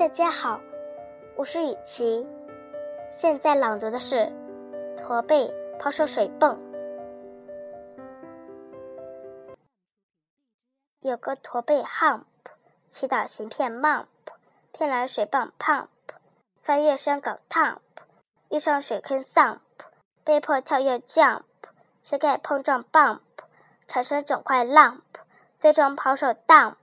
大家好，我是雨琪，现在朗读的是《驼背抛射水泵》。有个驼背 hump，祈祷行骗 mump，骗来水泵 pump，翻越山岗 tump，遇上水坑 sump，被迫跳跃 jump，膝盖碰撞 bump，产生整块 lump，最终抛手 dump。